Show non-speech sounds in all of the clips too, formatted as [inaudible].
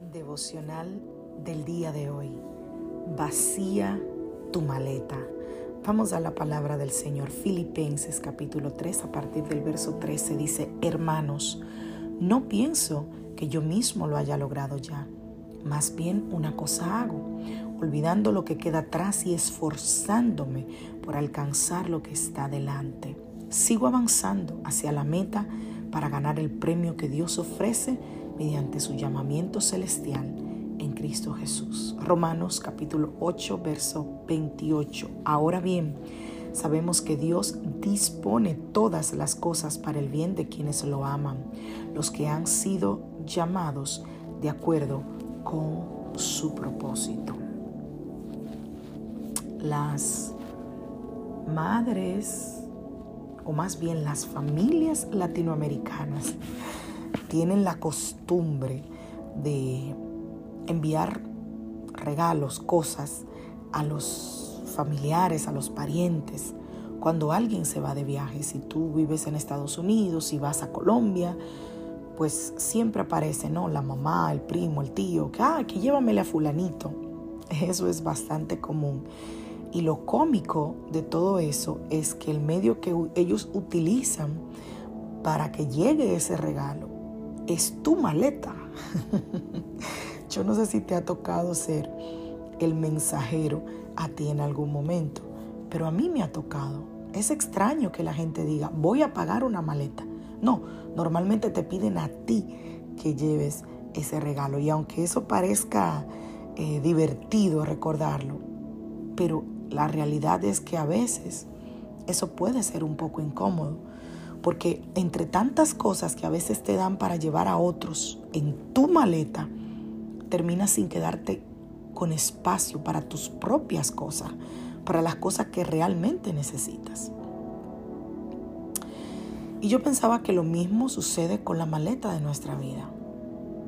Devocional del día de hoy. Vacía tu maleta. Vamos a la palabra del Señor. Filipenses capítulo 3 a partir del verso 13 dice, hermanos, no pienso que yo mismo lo haya logrado ya. Más bien una cosa hago, olvidando lo que queda atrás y esforzándome por alcanzar lo que está delante. Sigo avanzando hacia la meta para ganar el premio que Dios ofrece mediante su llamamiento celestial en Cristo Jesús. Romanos capítulo 8, verso 28. Ahora bien, sabemos que Dios dispone todas las cosas para el bien de quienes lo aman, los que han sido llamados de acuerdo con su propósito. Las madres, o más bien las familias latinoamericanas, tienen la costumbre de enviar regalos, cosas a los familiares, a los parientes. Cuando alguien se va de viaje, si tú vives en Estados Unidos, y vas a Colombia, pues siempre aparece, ¿no? La mamá, el primo, el tío, que, ah, que llévamele a fulanito. [laughs] Eso es bastante común. Y lo cómico de todo eso es que el medio que ellos utilizan para que llegue ese regalo es tu maleta. [laughs] Yo no sé si te ha tocado ser el mensajero a ti en algún momento, pero a mí me ha tocado. Es extraño que la gente diga, voy a pagar una maleta. No, normalmente te piden a ti que lleves ese regalo. Y aunque eso parezca eh, divertido recordarlo, pero la realidad es que a veces eso puede ser un poco incómodo. Porque entre tantas cosas que a veces te dan para llevar a otros en tu maleta, terminas sin quedarte con espacio para tus propias cosas, para las cosas que realmente necesitas. Y yo pensaba que lo mismo sucede con la maleta de nuestra vida.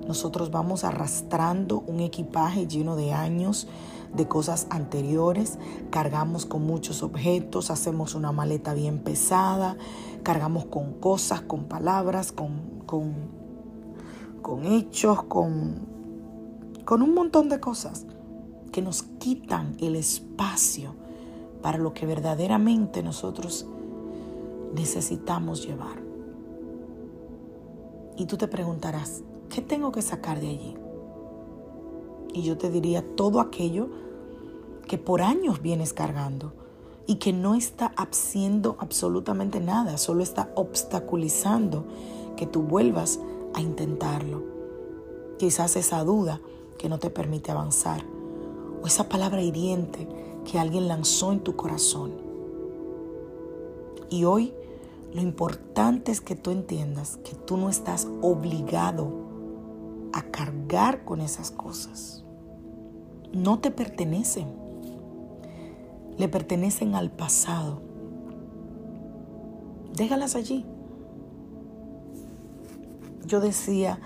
Nosotros vamos arrastrando un equipaje lleno de años, de cosas anteriores, cargamos con muchos objetos, hacemos una maleta bien pesada, cargamos con cosas, con palabras, con, con, con hechos, con con un montón de cosas que nos quitan el espacio para lo que verdaderamente nosotros necesitamos llevar. Y tú te preguntarás, ¿qué tengo que sacar de allí? Y yo te diría todo aquello que por años vienes cargando y que no está haciendo absolutamente nada, solo está obstaculizando que tú vuelvas a intentarlo. Quizás esa duda que no te permite avanzar, o esa palabra hiriente que alguien lanzó en tu corazón. Y hoy lo importante es que tú entiendas que tú no estás obligado a cargar con esas cosas. No te pertenecen. Le pertenecen al pasado. Déjalas allí. Yo decía,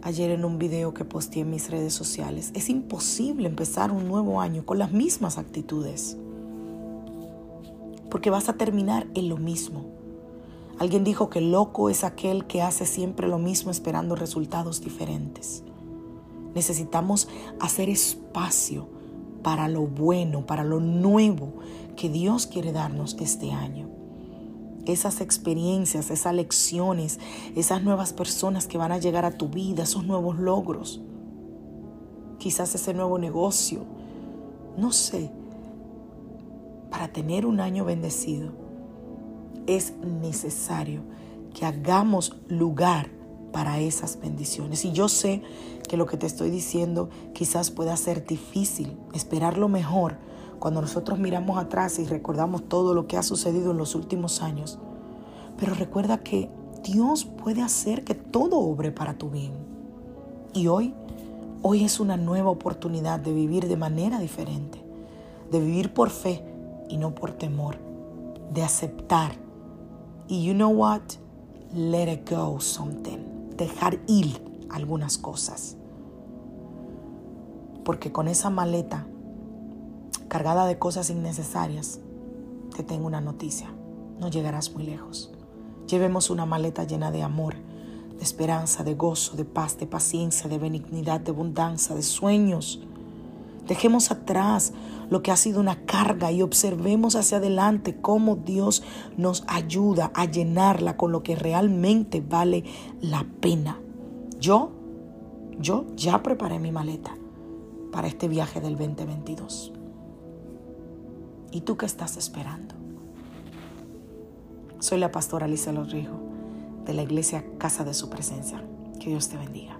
ayer en un video que posteé en mis redes sociales. Es imposible empezar un nuevo año con las mismas actitudes. Porque vas a terminar en lo mismo. Alguien dijo que loco es aquel que hace siempre lo mismo esperando resultados diferentes. Necesitamos hacer espacio para lo bueno, para lo nuevo que Dios quiere darnos este año. esas experiencias, esas lecciones, esas nuevas personas que van a llegar a tu vida, esos nuevos logros, quizás ese nuevo negocio, no sé, para tener un año bendecido es necesario que hagamos lugar para esas bendiciones. Y yo sé que lo que te estoy diciendo quizás pueda ser difícil, esperar lo mejor cuando nosotros miramos atrás y recordamos todo lo que ha sucedido en los últimos años. Pero recuerda que Dios puede hacer que todo obre para tu bien. Y hoy, hoy es una nueva oportunidad de vivir de manera diferente, de vivir por fe y no por temor, de aceptar. Y you know what? Let it go something dejar ir algunas cosas. Porque con esa maleta cargada de cosas innecesarias, te tengo una noticia. No llegarás muy lejos. Llevemos una maleta llena de amor, de esperanza, de gozo, de paz, de paciencia, de benignidad, de abundancia, de sueños. Dejemos atrás lo que ha sido una carga y observemos hacia adelante cómo Dios nos ayuda a llenarla con lo que realmente vale la pena. Yo, yo ya preparé mi maleta para este viaje del 2022. ¿Y tú qué estás esperando? Soy la pastora Alicia Lorrijo de la iglesia Casa de Su Presencia. Que Dios te bendiga.